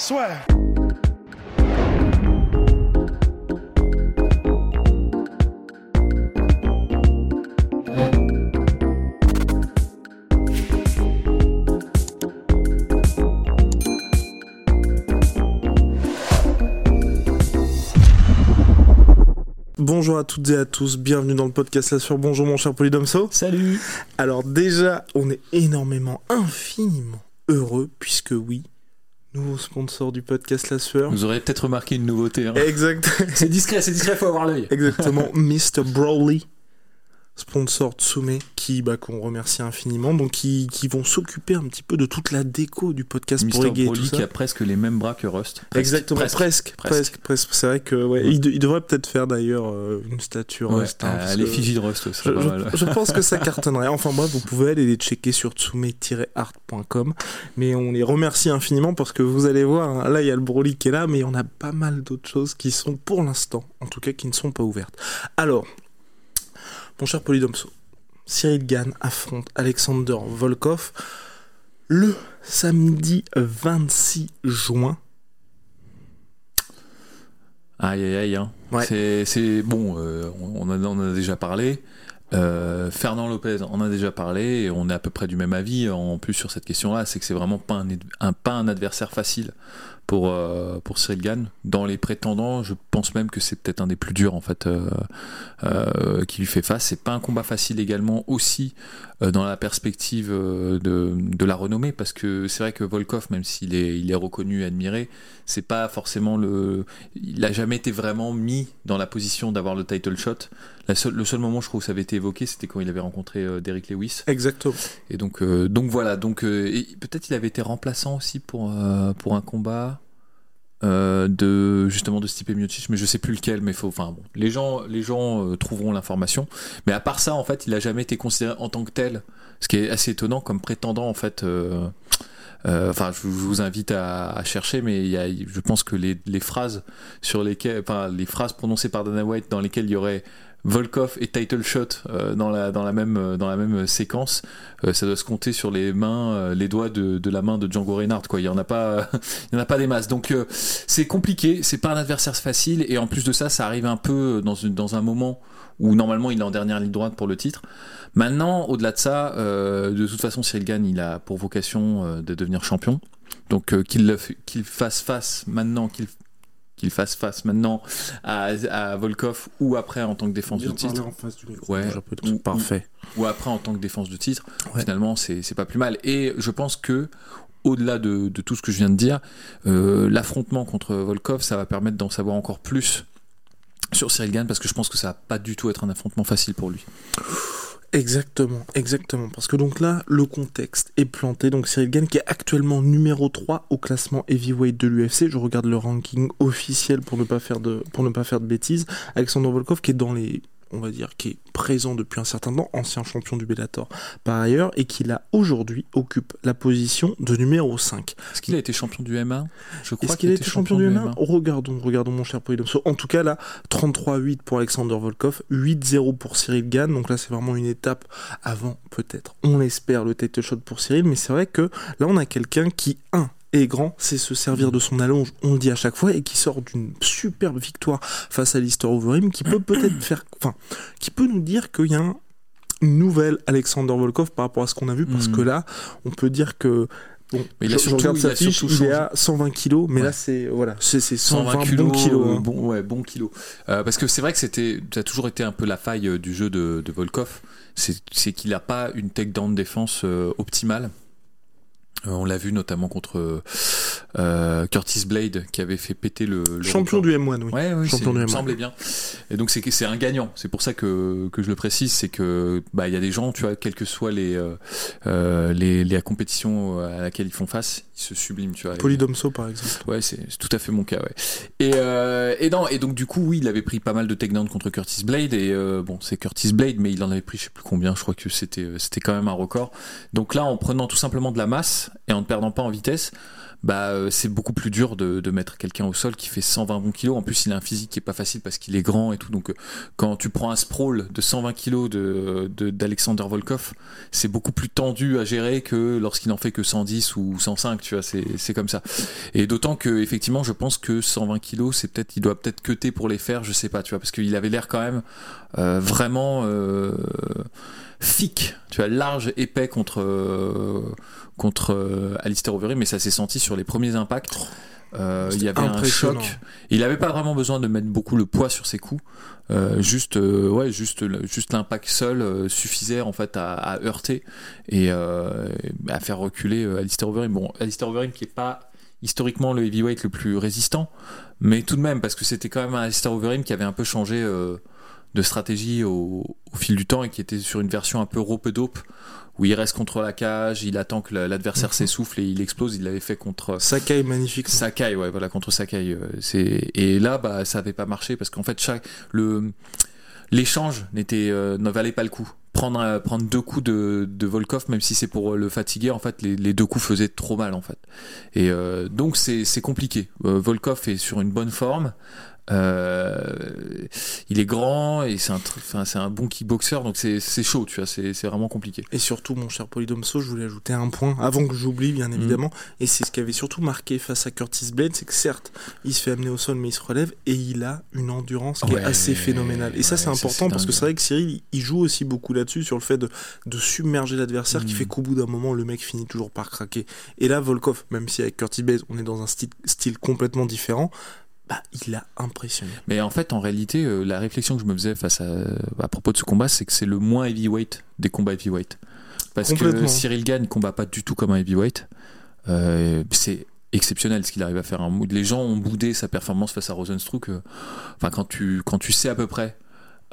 Soit. Bonjour à toutes et à tous, bienvenue dans le podcast La Sur. Bonjour mon cher Polydomso. Salut Alors déjà, on est énormément, infiniment heureux, puisque oui, nouveau sponsor du podcast La Sueur. Vous aurez peut-être remarqué une nouveauté. hein. Exact, C'est discret, c'est discret, faut avoir l'œil. exactement, Mr. Broly, sponsor Tsume, qui bah, qu'on remercie infiniment, donc qui, qui vont s'occuper un petit peu de toute la déco du podcast pour et tout Broly ça. qui a presque les mêmes bras que Rust. Presque, Exactement, presque, presque, presque. C'est vrai que ouais, il, de- il devrait peut-être faire d'ailleurs euh, une statue Ouais, Rust, hein, euh, Fiji de Rust, ça Je, pas je- mal. je pense que ça cartonnerait. Enfin bref, vous pouvez aller les checker sur tsume-art.com. Mais on les remercie infiniment parce que vous allez voir, hein, là il y a le Broly qui est là, mais on a pas mal d'autres choses qui sont pour l'instant, en tout cas qui ne sont pas ouvertes. Alors, mon cher Polydomso, Cyril Gann affronte Alexander Volkov le samedi 26 juin. Aïe aïe aïe. Hein. Ouais. C'est, bon, euh, on, en a, on a déjà parlé. Euh, Fernand Lopez en a déjà parlé et on est à peu près du même avis en plus sur cette question-là, c'est que c'est vraiment pas un, un- pas un adversaire facile pour euh, pour Cyril Gann. Dans les prétendants, je pense même que c'est peut-être un des plus durs en fait euh, euh, qui lui fait face. C'est pas un combat facile également aussi euh, dans la perspective de, de la renommée parce que c'est vrai que Volkov, même s'il est il est reconnu et admiré, c'est pas forcément le il a jamais été vraiment mis dans la position d'avoir le title shot. La seule- le seul moment, je crois, où ça avait été évoqué, c'était quand il avait rencontré Derrick Lewis. Exactement. Et donc, donc voilà. Donc, peut-être il avait été remplaçant aussi pour pour un combat euh, de justement de Stipe mais je sais plus lequel. Mais faut, enfin bon, les gens les gens euh, trouveront l'information. Mais à part ça, en fait, il a jamais été considéré en tant que tel, ce qui est assez étonnant comme prétendant en fait. euh, euh, Enfin, je, je vous invite à, à chercher, mais il y a, je pense que les, les phrases sur lesquelles, enfin, les phrases prononcées par Dana White dans lesquelles il y aurait Volkov et title shot euh, dans la dans la même euh, dans la même séquence, euh, ça doit se compter sur les mains, euh, les doigts de, de la main de Django Reinhardt. Quoi, il y en a pas, en a pas des masses. Donc euh, c'est compliqué, c'est pas un adversaire facile, et en plus de ça, ça arrive un peu dans une dans un moment où normalement il est en dernière ligne droite pour le titre. Maintenant, au-delà de ça, euh, de toute façon, Cyril Gann, il a pour vocation euh, de devenir champion. Donc euh, qu'il fasse face maintenant, qu'il qu'il fasse face maintenant à, à Volkov ou après en tant que défense de titre en face du micro. Ouais. J'ai pas de- Ou- Parfait. ou après en tant que défense de titre, Ouais. finalement c'est c'est pas plus mal. Et je pense que au-delà de, de tout ce que je viens de dire, euh, l'affrontement contre Volkov, ça va permettre d'en savoir encore plus sur Cyril Gann parce que je pense que ça va pas du tout être un affrontement facile pour lui. Exactement, exactement. Parce que donc là, le contexte est planté. Donc Cyril Gann qui est actuellement numéro 3 au classement heavyweight de l'UFC. Je regarde le ranking officiel pour ne pas faire de, pour ne pas faire de bêtises. Alexander Volkov qui est dans les on va dire, qui est présent depuis un certain temps, ancien champion du Bellator par ailleurs, et qui là aujourd'hui occupe la position de numéro 5. Est-ce qu'il a été champion du MMA Je crois Est-ce qu'il a été champion du MMA Regardons, regardons mon cher Polydomso. En tout cas là, 33-8 pour Alexander Volkov, 8-0 pour Cyril Gann. Donc là c'est vraiment une étape avant peut-être, on l'espère, le title shot pour Cyril. Mais c'est vrai que là on a quelqu'un qui, un, est grand, c'est se servir de son allonge, on le dit à chaque fois, et qui sort d'une superbe victoire face à Lister Overeem, qui peut peut-être faire, enfin, qui peut nous dire qu'il y a un une nouvelle Alexander Volkov par rapport à ce qu'on a vu, parce Mhm. que là, on peut dire que Bon, Mais il a surtout- regarde il sa a fiche, surtout il est changé. à 120 kilos, mais Ouais. là c'est voilà, c'est c'est 120 120 kilos, bons kilos. euh, hein. bon, ouais, bon kilos. Euh, parce que c'est vrai que c'était, ça a toujours été un peu la faille euh, du jeu de, de Volkov, c'est qu'il n'a pas une takedown défense euh, optimale. Euh, on l'a vu notamment contre euh, Curtis Blade qui avait fait péter le, le Champion record. du M1, oui. Ouais, ouais, Champion du il me M1. semblait bien. Et donc c'est c'est un gagnant. C'est pour ça que, que je le précise, c'est que bah il y a des gens, tu vois, quelles que soient les euh, euh, les, les compétitions à laquelle ils font face, ils se subliment, tu vois. Polydomso, par exemple. Ouais, c'est tout à fait mon cas, ouais. Et, euh, et non, et donc du coup, oui, il avait pris pas mal de takedowns contre Curtis Blade, et euh, bon, c'est Curtis Blade, mais il en avait pris je sais plus combien, je crois que c'était euh, c'était quand même un record. Donc là, en prenant tout simplement de la masse et en ne perdant pas en vitesse, bah euh, c'est beaucoup plus dur de, de mettre quelqu'un au sol qui fait 120 bons kilos. En plus, il a un physique qui est pas facile parce qu'il est grand et tout. Donc euh, quand tu prends un sprawl de 120 kilos de de- d'Alexander Volkov, c'est beaucoup plus tendu à gérer que lorsqu'il en fait que 110 ou 105. Tu vois, c'est comme ça. Et d'autant que effectivement, je pense que 120 kilos, c'est peut-être, il doit peut-être cuter pour les faire, je sais pas, tu vois, parce qu'il avait l'air quand même euh, vraiment euh, thick, tu vois, large, épais contre euh, contre euh, Alistair Overeem, mais ça s'est senti sur les premiers impacts. Euh, il y avait un choc. Il avait pas vraiment besoin de mettre beaucoup le poids sur ses coups. Euh, juste, euh, ouais, juste, juste l'impact seul euh, suffisait en fait à, à heurter et euh, à faire reculer Alistair Overeem. Bon, Alistair Overeem qui est pas historiquement le heavyweight le plus résistant, mais tout de même parce que c'était quand même un Alistair Overeem qui avait un peu changé euh, de stratégie au, au fil du temps et qui était sur une version un peu rope dope où il reste contre la cage, il attend que la- l'adversaire Mhm. s'essouffle et il explose. Il l'avait fait contre Sakai, magnifique. Sakai, ouais, voilà, contre Sakai. euh, c'est et là, bah, ça avait pas marché parce qu'en fait, chaque le l'échange n'était euh, ne valait pas le coup. Prendre euh, prendre deux coups de, de Volkov, même si c'est pour euh, le fatiguer, en fait, les, les deux coups faisaient trop mal, en fait. Et euh, donc c'est compliqué. Volkov est sur une bonne forme. Euh, il est grand et c'est un, c'est un bon kickboxer, donc c'est c'est chaud, tu vois, c'est c'est vraiment compliqué. Et surtout, mon cher Polydomso, je voulais ajouter un point, avant que j'oublie, Mm. bien évidemment. Et c'est ce qui avait surtout marqué face à Curtis Blade, c'est que certes, il se fait amener au sol, mais il se relève, et il a une endurance qui Ouais, est assez phénoménale. Et ça, c'est important, parce que c'est vrai que Cyril, il- joue aussi beaucoup là-dessus, sur le fait de, de submerger l'adversaire, qui Mm. fait qu'au bout d'un moment, le mec finit toujours par craquer. Et là, Volkov, même si avec Curtis Blade, on est dans un style, style complètement différent, bah, il a impressionné. Mais en fait, en réalité, euh, la réflexion que je me faisais face à, à propos de ce combat, c'est que c'est le moins heavyweight des combats heavyweight. Parce que. Cyril Gann combat pas du tout comme un heavyweight. Euh, c'est exceptionnel ce qu'il arrive à faire. hein. Les gens ont boudé sa performance face à Rosenstruck. euh, Enfin, quand tu, quand tu sais à peu près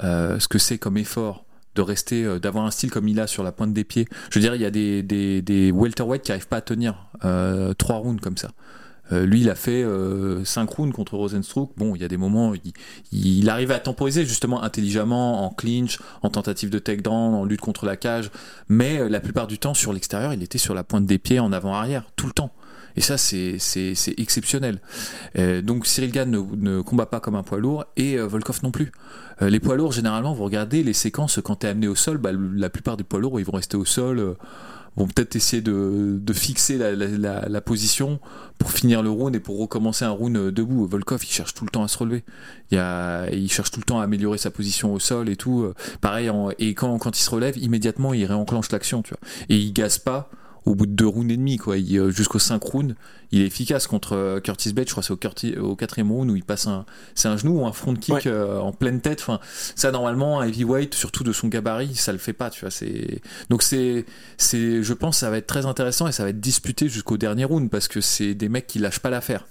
euh, ce que c'est comme effort de rester, euh, d'avoir un style comme il a sur la pointe des pieds. Je veux dire, il y a des, des, des welterweight qui arrivent pas à tenir euh, trois rounds comme ça. Euh, lui, il a fait 5 rounds contre Rosenstruck. Bon, il y a des moments, il, il arrive à temporiser justement intelligemment, en clinch, en tentative de takedown, en lutte contre la cage. Mais euh, la plupart du temps, sur l'extérieur, il était sur la pointe des pieds, en avant-arrière, tout le temps. Et ça, c'est exceptionnel. Euh, donc Cyril Gann ne, combat pas comme un poids lourd et euh, Volkov non plus. Euh, les poids lourds, généralement, vous regardez les séquences quand t'es amené au sol, bah, la plupart des poids lourds, ils vont rester au sol, euh, vont peut-être essayer de, de fixer la, la, position pour finir le round et pour recommencer un round euh, debout. Volkov, il cherche tout le temps à se relever. Il, a, il cherche tout le temps à améliorer sa position au sol et tout. Euh, Pareil, et quand, quand il se relève, immédiatement, il réenclenche l'action. Et il gaze pas au bout de deux rounds et demi, quoi. Il, euh, Jusqu'aux cinq rounds, il est efficace contre euh, Curtis Blade. Je crois que c'est au, Curti- au quatrième round où il passe un, c'est un genou ou un front kick Ouais. euh, en pleine tête. Enfin, ça normalement, un heavyweight, surtout de son gabarit, ça le fait pas, tu vois. C'est donc c'est, c'est, je pense, ça va être très intéressant et ça va être disputé jusqu'au dernier round parce que c'est des mecs qui lâchent pas l'affaire.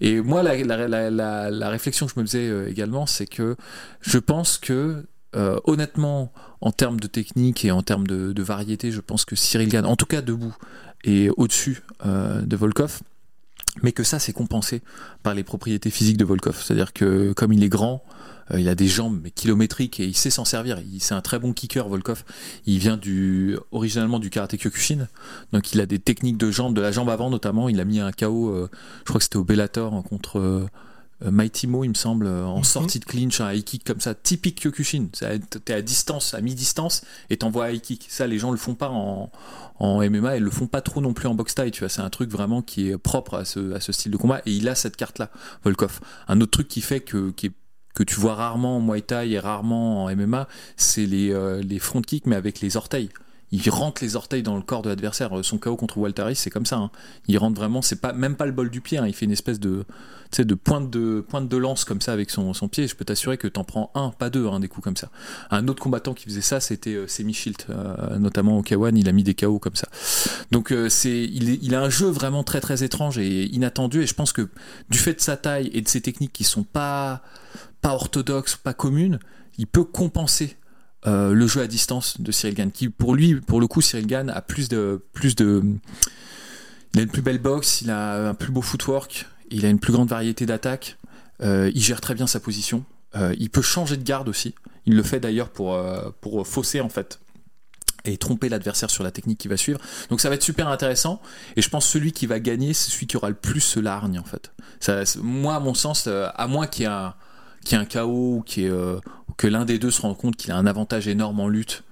Et moi, la, la, la, la, réflexion que je me faisais également, c'est que je pense que euh, honnêtement, en termes de technique et en termes de, variété, je pense que Cyril Gann, en tout cas debout, est au-dessus euh, de Volkov. Mais que ça, c'est compensé par les propriétés physiques de Volkov. C'est-à-dire que comme il est grand, euh, il a des jambes kilométriques et il sait s'en servir. C'est un très bon kicker, Volkov. Il vient du, originalement du karaté Kyokushin. Donc il a des techniques de jambes, de la jambe avant notamment. Il a mis un KO, je crois que c'était au Bellator hein, contre Mighty Mo, il me semble, euh, en Mhm. sortie de clinch, un high kick comme ça, typique Kyokushin. T'es à distance, à mi-distance, et t'envoies high kick. Ça, les gens le font pas en, en MMA, et le font pas trop non plus en boxe taille, tu vois. C'est un truc vraiment qui est propre à ce, à ce style de combat, et il a cette carte-là, Volkov. Un autre truc qui fait que, qui est- que tu vois rarement en Muay Thai et rarement en MMA, c'est les, euh, les front kicks, mais avec les orteils. Il rentre les orteils dans le corps de l'adversaire. Son KO contre Walteris, c'est comme ça. hein. Il rentre vraiment, c'est pas même pas le bol du pied. hein. Il fait une espèce de, de pointe de pointe de lance comme ça avec son, son pied. Je peux t'assurer que t'en prends un, pas deux, hein, des coups comme ça. Un autre combattant qui faisait ça, c'était euh, Semi Shield, euh, notamment au K1. Il a mis des KO comme ça. Donc euh, c'est, il, il a un jeu vraiment très très étrange et inattendu. Et je pense que du fait de sa taille et de ses techniques qui sont pas pas orthodoxes, pas communes, il peut compenser euh, le jeu à distance de Cyril Gann. Qui pour lui, pour le coup, Cyril Gann a plus de plus de, il a une plus belle boxe, il a un plus beau footwork, il a une plus grande variété d'attaques. euh, il gère très bien sa position. euh, il peut changer de garde aussi. Il le fait d'ailleurs pour pour fausser en fait et tromper l'adversaire sur la technique qui va suivre. Donc ça va être super intéressant. Et je pense que celui qui va gagner, c'est celui qui aura le plus la hargne en fait. Ça, moi, à mon sens, à moins qu'il y un, qu'il y ait un ou ait, euh, ou que l'un des deux se rende compte qu'il a un avantage énorme en lutte.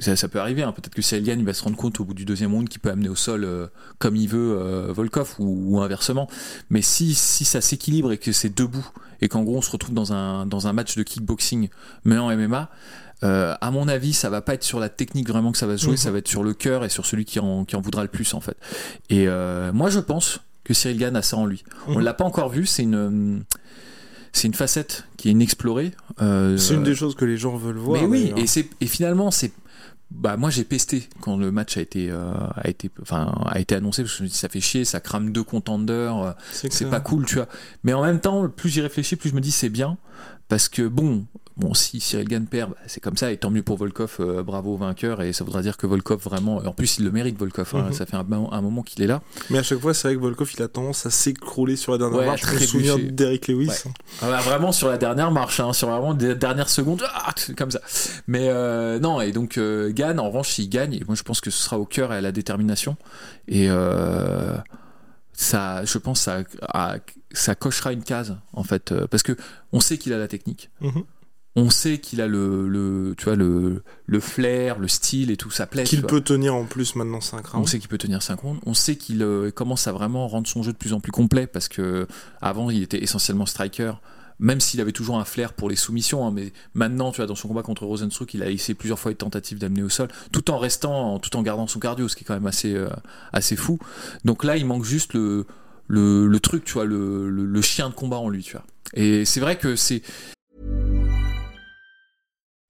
Ça, ça peut arriver, hein. peut-être que Cyril Gann il va se rendre compte au bout du deuxième round qu'il peut amener au sol euh, comme il veut euh, Volkov ou, ou inversement. Mais si, si ça s'équilibre et que c'est debout et qu'en gros on se retrouve dans un, dans un match de kickboxing mais en MMA, euh, à mon avis, ça va pas être sur la technique vraiment que ça va se jouer, Mhm. ça va être sur le cœur et sur celui qui en, qui en voudra le plus en fait. Et euh, moi, je pense que Cyril Gann a ça en lui. On Mhm. l'a pas encore vu, c'est une c'est une facette qui est inexplorée. Euh, C'est une des choses que les gens veulent voir. mais oui, et c'est et finalement c'est bah moi j'ai pesté quand le match a été euh, a été enfin a été annoncé parce que je me dis ça fait chier, ça crame deux contenders, euh, c'est clair. pas cool, tu vois. Mais en même temps, plus j'y réfléchis, plus je me dis c'est bien parce que bon, bon si Cyril Gann perd, bah, c'est comme ça et tant mieux pour Volkov, euh, bravo vainqueur et ça voudra dire que Volkov vraiment en plus il le mérite Volkov, hein, Mhm. ça fait un, un moment qu'il est là. Mais à chaque fois, c'est vrai que Volkov, il a tendance à s'écrouler sur la dernière Ouais, marche. Je me souviens d'Eric Lewis. Ouais. Ah bah, vraiment sur la dernière marche, hein, sur vraiment des dernières secondes, ah, comme ça. Mais euh, non, et donc euh, Gann, en revanche, s'il gagne, et moi je pense que ce sera au cœur et à la détermination. Et euh, ça, je pense, ça, ça cochera une case en fait, euh, parce que on sait qu'il a la technique. Mhm. On sait qu'il a le, le, tu vois, le, le flair, le style et tout, ça plaît. Qu'il peut tenir en plus maintenant 5 On rounds. sait qu'il peut tenir 5 rounds. On sait qu'il euh, commence à vraiment rendre son jeu de plus en plus complet parce que avant il était essentiellement striker. Même s'il avait toujours un flair pour les soumissions, hein, mais maintenant, tu vois, dans son combat contre Rosenstruck, il a essayé plusieurs fois une tentative d'amener au sol, tout en restant, tout en gardant son cardio, ce qui est quand même assez, euh, assez fou. Donc là, il manque juste le, le, le truc, tu vois, le, le, le chien de combat en lui, tu vois. Et c'est vrai que c'est,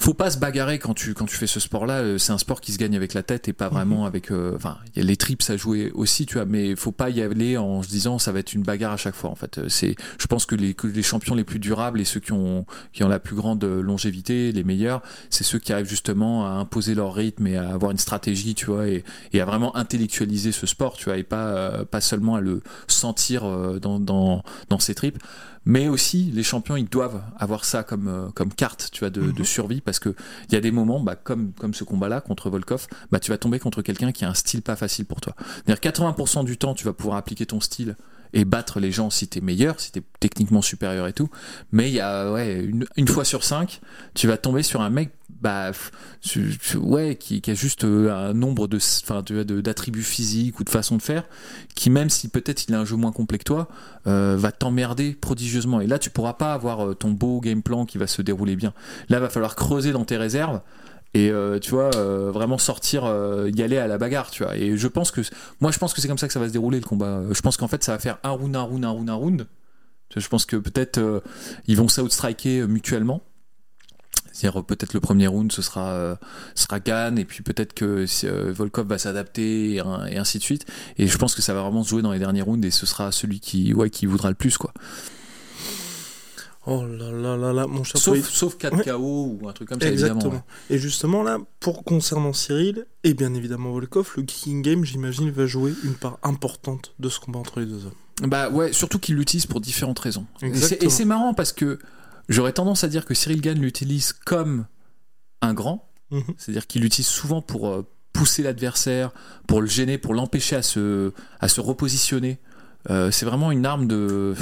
Faut pas se bagarrer quand tu quand tu fais ce sport là c'est un sport qui se gagne avec la tête et pas vraiment avec euh, enfin il y a les trips à jouer aussi tu vois mais faut pas y aller en se disant ça va être une bagarre à chaque fois en fait. Euh, c'est je pense que les que les champions les plus durables et ceux qui ont qui ont la plus grande longévité les meilleurs c'est ceux qui arrivent justement à imposer leur rythme et à avoir une stratégie tu vois et, et à vraiment intellectualiser ce sport tu vois et pas euh, pas seulement à le sentir euh, dans dans dans ses tripes. Mais aussi les champions ils doivent avoir ça comme euh, comme carte tu vois de, de survie parce que il y a des moments bah, comme comme ce combat là contre Volkov bah tu vas tomber contre quelqu'un qui a un style pas facile pour toi. C'est-à-dire 80% du temps tu vas pouvoir appliquer ton style et battre les gens si t'es meilleur si t'es techniquement supérieur et tout. Mais il y a ouais une fois sur cinq tu vas tomber sur un mec bah ouais qui, a juste euh, un nombre de enfin d'attributs physiques ou de façon de faire qui même si peut-être il a un jeu moins complet que toi euh, va t'emmerder prodigieusement. Et là tu pourras pas avoir euh, ton beau game plan qui va se dérouler bien. Là va falloir creuser dans tes réserves et tu vois vraiment sortir y aller à la bagarre tu vois. Et je pense que moi je pense que c'est comme ça que ça va se dérouler le combat. Je pense qu'en fait ça va faire un round un round un round un round. Je pense que peut-être ils vont s'outstriker mutuellement c'est-à-dire peut-être le premier round ce sera euh, sera et puis peut-être que euh, Volkov va s'adapter et, ainsi de suite et je pense que ça va vraiment se jouer dans les derniers rounds et ce sera celui qui ouais qui voudra le plus quoi Oh là là là là, mon cher sauf Poïd. sauf 4 Ouais. KO ou un truc comme ça Exactement. évidemment ouais. Et justement là, pour concernant Cyril et bien évidemment Volkov, le kicking game, j'imagine, va jouer une part importante de ce combat entre les deux hommes. Bah ouais, surtout qu'il l'utilise pour différentes raisons. Exactement. Et c'est marrant parce que j'aurais tendance à dire que Cyril Gann l'utilise comme un grand, Mhm. c'est-à-dire qu'il l'utilise souvent pour euh, pousser l'adversaire, pour le gêner, pour l'empêcher à se, à se repositionner. Euh, c'est vraiment une arme de.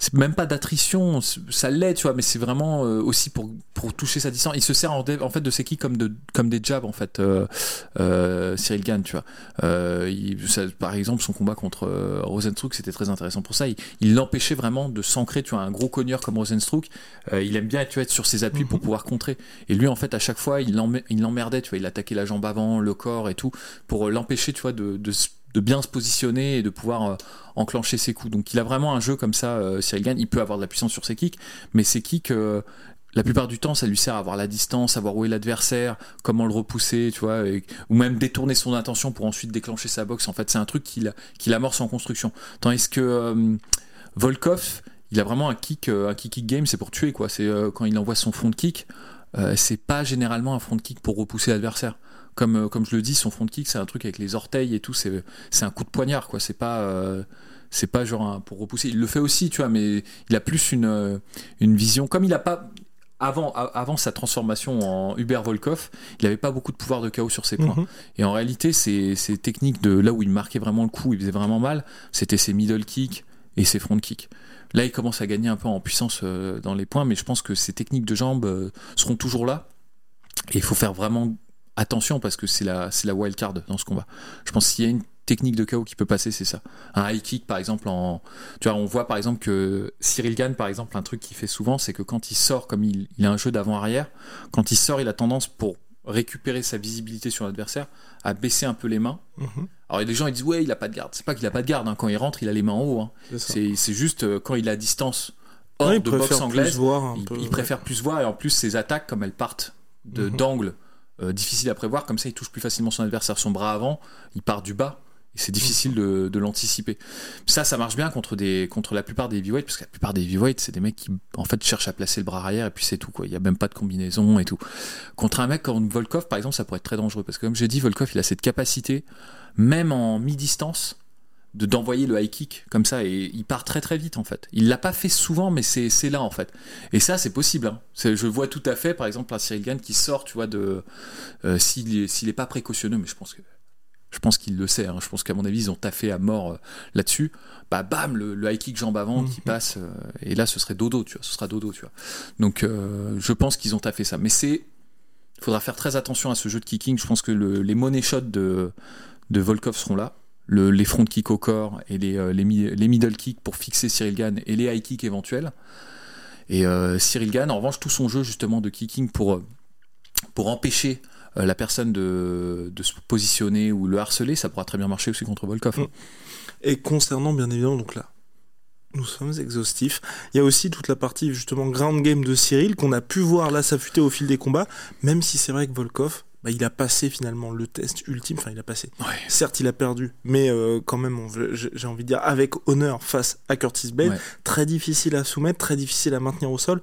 C'est même pas d'attrition, ça l'est, tu vois, mais c'est vraiment euh, aussi pour, pour toucher sa distance. Il se sert en, fait de ses kicks comme, de, comme des jabs, en fait, euh, euh, Cyril Gann, tu vois. Il- ça- par exemple, son combat contre Rosenstruck, c'était très intéressant pour ça. Il l'empêchait vraiment de s'ancrer, tu vois, un gros cogneur comme Rosenstruck. il aime bien tu vois, être sur ses appuis pour pouvoir contrer. Et lui, en fait, à chaque fois, il l'emme- il l'emmerdait, tu vois, il attaquait la jambe avant, le corps et tout, pour l'empêcher, tu vois, de, de, se- de bien se positionner et de pouvoir euh, enclencher ses coups. Donc, il a vraiment un jeu comme ça, euh, Cyril Gann. Il peut avoir de la puissance sur ses kicks, mais ses kicks, euh, la plupart du temps, ça lui sert à avoir la distance, savoir où est l'adversaire, comment le repousser, tu vois, ou même détourner son attention pour ensuite déclencher sa boxe. En fait, c'est un truc qu'il amorce en construction. Tandis que euh, Volkov, il a vraiment un kick, un kick, game, c'est pour tuer, quoi. C'est quand il envoie son front kick, euh, c'est pas généralement un front kick pour repousser l'adversaire. Comme, euh, comme je le dis, son front kick, c'est un truc avec les orteils et tout, c'est c'est un coup de poignard, quoi. C'est pas. euh, c'est pas genre un- pour repousser. Il le fait aussi, tu vois, mais il a plus une, euh, une vision. Comme il a pas. Avant, avant sa transformation en Hubert Volkov, il avait pas beaucoup de pouvoir de chaos sur ses points. Mhm. Et en réalité, ces, ces techniques de là où il marquait vraiment le coup, il faisait vraiment mal, c'était ses middle kicks et ses front kicks. Là, il commence à gagner un peu en puissance euh, dans les points, mais je pense que ces techniques de jambes euh, seront toujours là. Et il faut faire vraiment attention parce que c'est la, c'est la wild card dans ce combat. Je pense qu'il y a une technique de KO qui peut passer, c'est ça. Un high kick, par exemple, en, on voit par exemple que Cyril Gann, par exemple, un truc qu'il fait souvent, c'est que quand il sort, comme il, il a un jeu d'avant-arrière, quand il sort, il a tendance pour récupérer sa visibilité sur l'adversaire à baisser un peu les mains. Mhm. Alors il y a des gens ils disent ouais il a pas de garde. C'est pas qu'il a pas de garde. hein. Quand il rentre il a les mains en haut. hein. C'est juste euh, quand il est à distance hors Ouais, il de boxe anglaise, plus voir un il, peu. il préfère plus voir et en plus ses attaques comme elles partent de Mhm. d'angle euh, difficile à prévoir comme ça il touche plus facilement son adversaire son bras avant il part du bas c'est difficile de, l'anticiper ça ça marche bien contre des contre la plupart des heavyweights parce que la plupart des heavyweights c'est des mecs qui en fait cherchent à placer le bras arrière et puis c'est tout quoi il y a même pas de combinaison et tout contre un mec comme Volkov par exemple ça pourrait être très dangereux parce que comme j'ai dit Volkov il a cette capacité même en mi-distance de d'envoyer le high kick comme ça et il part très très vite en fait. Il l'a pas fait souvent mais c'est là en fait. Et ça c'est possible. hein. Je vois tout à fait par exemple un Cyril Gann qui sort tu vois de euh, s'il est est pas précautionneux mais je pense que je pense qu'il le sait. hein. Je pense qu'à mon avis ils ont taffé à mort euh, là-dessus. Bah bam le, le high kick jambe avant qui Mhm. passe euh, et là ce serait dodo tu vois. Ce sera dodo tu vois. Donc euh, je pense qu'ils ont taffé ça. Mais c'est il faudra faire très attention à ce jeu de kicking. Je pense que le- les money shots de de Volkov seront là le- les front kicks au corps et les, les, mi- les middle kicks pour fixer Cyril Gann et les high kicks éventuels. Et Cyril Gann, en revanche, tout son jeu justement de kicking pour, pour empêcher la personne de, de se positionner ou le harceler, ça pourra très bien marcher aussi contre Volkov. hein. Et concernant bien évidemment donc là, nous sommes exhaustifs. Il y a aussi toute la partie justement ground game de Cyril qu'on a pu voir là s'affûter au fil des combats, même si c'est vrai que Volkov, bah, il a passé finalement le test ultime. Enfin, il a passé. Ouais. Certes, il a perdu, mais euh, quand même, j'ai j'ai envie de dire avec honneur face à Curtis Blade. Ouais. Très difficile à soumettre, très difficile à maintenir au sol.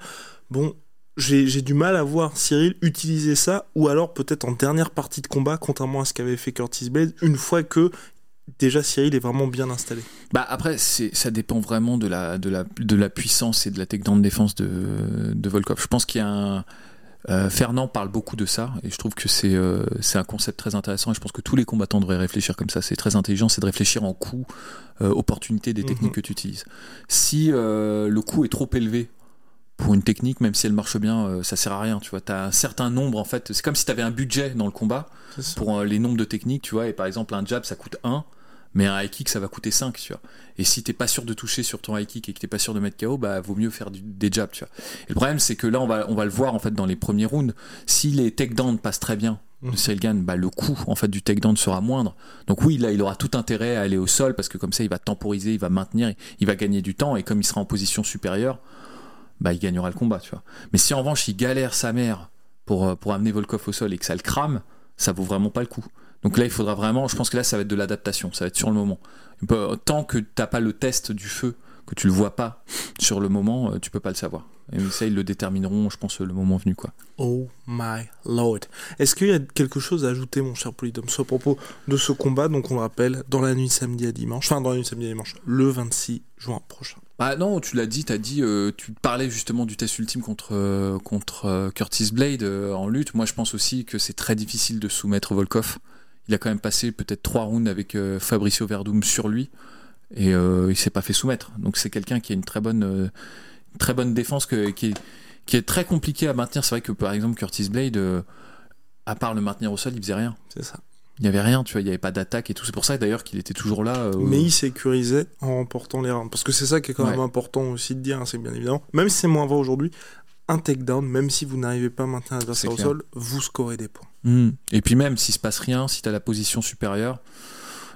Bon, j'ai du mal à voir Cyril utiliser ça, ou alors peut-être en dernière partie de combat, contrairement à ce qu'avait fait Curtis Blade, une fois que déjà Cyril est vraiment bien installé. Bah après, ça dépend vraiment de la, de, la, de la puissance et de la takedown de défense de, de Volkov. Je pense qu'il y a un. euh, Fernand parle beaucoup de ça et je trouve que c'est euh, c'est un concept très intéressant et je pense que tous les combattants devraient réfléchir comme ça. C'est très intelligent, c'est de réfléchir en coût, euh, opportunité des techniques Mhm. que tu utilises. Si le coût est trop élevé pour une technique, même si elle marche bien, euh, ça sert à rien. Tu vois, t'as un certain nombre en fait. C'est comme si tu avais un budget dans le combat pour euh, les nombres de techniques, tu vois. Et par exemple, un jab ça coûte 1, mais un high kick ça va coûter 5, tu vois. Et si t'es pas sûr de toucher sur ton high kick et que t'es pas sûr de mettre KO, bah vaut mieux faire du- des jabs, tu vois. Et le problème c'est que là on va on va le voir en fait dans les premiers rounds. Si les takedowns passent très bien de. Cyril Gann, bah le coût en fait du takedown sera moindre. Donc oui, là il aura tout intérêt à aller au sol parce que comme ça il va temporiser, il va maintenir, il va gagner du temps et comme il sera en position supérieure, bah il gagnera le combat, tu vois. Mais si en revanche il galère sa mère pour euh, pour amener Volkov au sol et que ça le crame, ça vaut vraiment pas le coup. Donc là, il faudra vraiment, je pense que là, ça va être de l'adaptation, ça va être sur le moment. Tant que t'as pas le test du feu que tu le vois pas sur le moment, euh, tu peux pas le savoir. Et ça, ils le détermineront, je pense, le moment venu, quoi. Oh my lord. Est-ce qu'il y a quelque chose à ajouter, mon cher Polydome, à propos de ce combat Donc, on le rappelle, dans la nuit samedi à dimanche, enfin, dans la nuit samedi à dimanche, le 26 juin prochain. Ah non, tu l'as dit, t'as dit, euh, tu parlais justement du test ultime contre euh, contre euh, Curtis Blade en lutte. Moi, je pense aussi que c'est très difficile de soumettre Volkov. Il a quand même passé peut-être trois rounds avec Fabricio Verdum sur lui et il s'est pas fait soumettre. Donc c'est quelqu'un qui a une très bonne très bonne défense que, qui, est, qui est très compliqué à maintenir. C'est vrai que par exemple Curtis Blade, à part le maintenir au sol, il faisait rien. C'est ça. Il n'y avait rien, tu vois, il n'y avait pas d'attaque et tout. C'est pour ça d'ailleurs qu'il était toujours là. Euh, Mais il sécurisait en remportant les rounds. Parce que c'est ça qui est quand même important aussi de dire, hein, c'est bien évidemment. Même si c'est moins vrai aujourd'hui, un takedown, même si vous n'arrivez pas à maintenir l'adversaire au sol, vous scorez des points. Hmm. Et puis même s'il se passe rien, si tu as la position supérieure,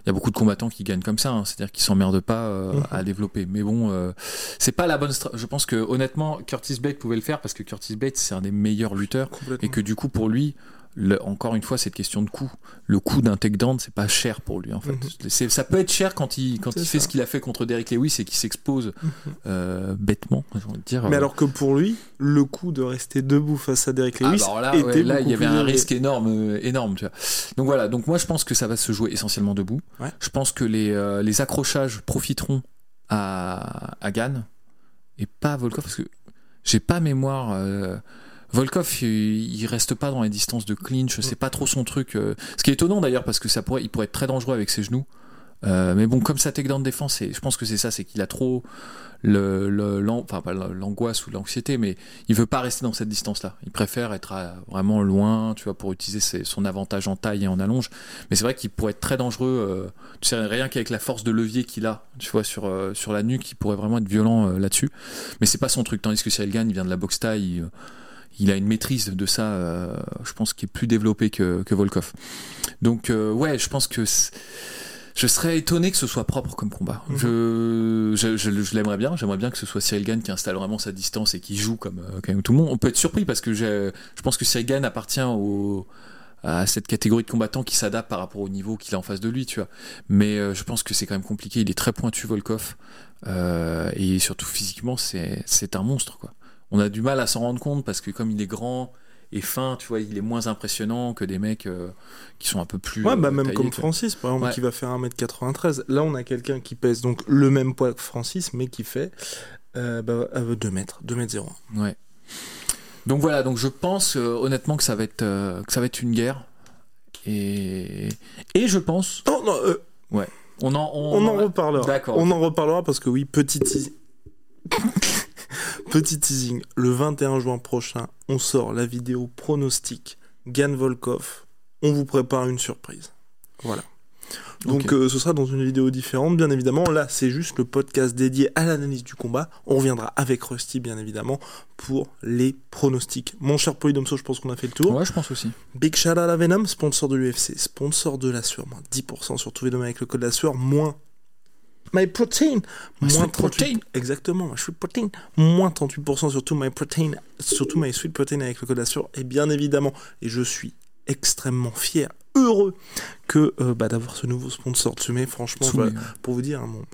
y a beaucoup de combattants qui gagnent comme ça, hein. c'est-à-dire qu'ils s'emmerdent pas euh, mhm. à développer. Mais bon, euh, c'est pas la bonne. Je pense que honnêtement, Curtis Blade pouvait le faire parce que Curtis Blade c'est un des meilleurs lutteurs et que du coup pour lui, encore une fois, cette question de coût. Le coût d'un takedown, c'est pas cher pour lui en fait. Mhm. Ça peut être cher quand il, quand il fait ce qu'il a fait contre Derek Lewis et qu'il s'expose mhm. euh, bêtement, dire. Mais euh. alors que pour lui, le coût de rester debout face à Derek ah, Lewis bah là, était là il y avait un risque énorme, euh, énorme. Tu vois. Donc voilà. Donc moi, je pense que ça va se jouer essentiellement debout. Je pense que les, les accrochages profiteront à, à Gann et pas à Volkov parce que j'ai pas mémoire. Volkov, il, reste pas dans les distances de clinch, c'est pas trop son truc. Euh. Ce qui est étonnant d'ailleurs parce que ça pourrait, il pourrait être très dangereux avec ses genoux. Euh, mais bon, comme ça takedown défense, je pense que c'est ça, c'est qu'il a trop le, l'angoisse ou l'anxiété, mais il veut pas rester dans cette distance-là. Il préfère être vraiment loin, tu vois, pour utiliser son avantage en taille et en allonge. Mais c'est vrai qu'il pourrait être très dangereux. Euh, tu sais, rien qu'avec la force de levier qu'il a, tu vois, sur la nuque, il pourrait vraiment être violent là-dessus. Mais c'est pas son truc. Tandis que Cyril Gann, il vient de la boxe taille il a une maîtrise de ça, euh, je pense, qui est plus développée que, Volkov. Donc, euh, ouais, je pense que je serais étonné que ce soit propre comme combat. Mhm. Je, je, l'aimerais bien. J'aimerais bien que ce soit Cyril Gann qui installe vraiment sa distance et qui joue comme, euh, comme tout le monde. On peut être surpris parce que je pense que Cyril Gann appartient au, à cette catégorie de combattants qui s'adapte par rapport au niveau qu'il a en face de lui, tu vois. Mais je pense que c'est quand même compliqué. Il est très pointu, Volkov. et surtout physiquement, c'est un monstre, quoi on a du mal à s'en rendre compte parce que comme il est grand et fin, tu vois, il est moins impressionnant que des mecs euh, qui sont un peu plus. Ouais, bah euh, même comme Francis, par exemple, qui va faire 1m93. Là, on a quelqu'un qui pèse donc le même poids que Francis, mais qui fait euh, bah, 2 mètres, 2 mètres 0. Ouais. Donc voilà, donc je pense honnêtement que ça va être que ça va être une guerre et et je pense. Non, non. Ouais. On en on, en reparlera. D'accord. On en reparlera parce que oui, petite. Petit teasing, le 21 juin prochain, on sort la vidéo pronostic Gan Volkov. On vous prépare une surprise. Voilà. Donc euh, ce sera dans une vidéo différente, bien évidemment. Là, c'est juste le podcast dédié à l'analyse du combat. On reviendra avec Rusty, bien évidemment, pour les pronostics. Mon cher Polydomso, je pense qu'on a fait le tour. Ouais, je pense aussi. Big shout à Venom, sponsor de l'UFC, sponsor de la sueur, moins 10% sur tous les domaines avec le code de la sueur, moins My Protein. Moins Protein. Exactement, My Sweet Protein. Moins 38% sur tout My Protein, surtout My Sweet Protein avec le code Assure. Et bien évidemment, et je suis extrêmement fier, heureux que euh, bah, d'avoir ce nouveau sponsor de Sumé. Franchement, pour vous dire, hein, mon,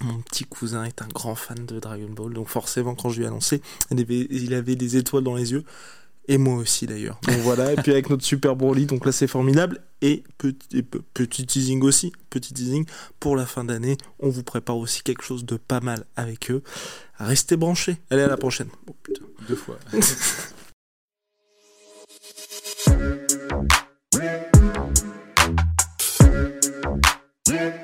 mon petit cousin est un grand fan de Dragon Ball, donc forcément, quand je lui ai annoncé, il avait des étoiles dans les yeux et moi aussi d'ailleurs. Donc voilà, et puis avec notre super Broly, donc là c'est formidable. Et petit, petit teasing aussi, petit teasing pour la fin d'année, on vous prépare aussi quelque chose de pas mal avec eux. Restez branchés. Allez à la prochaine. Oh, putain. Deux fois.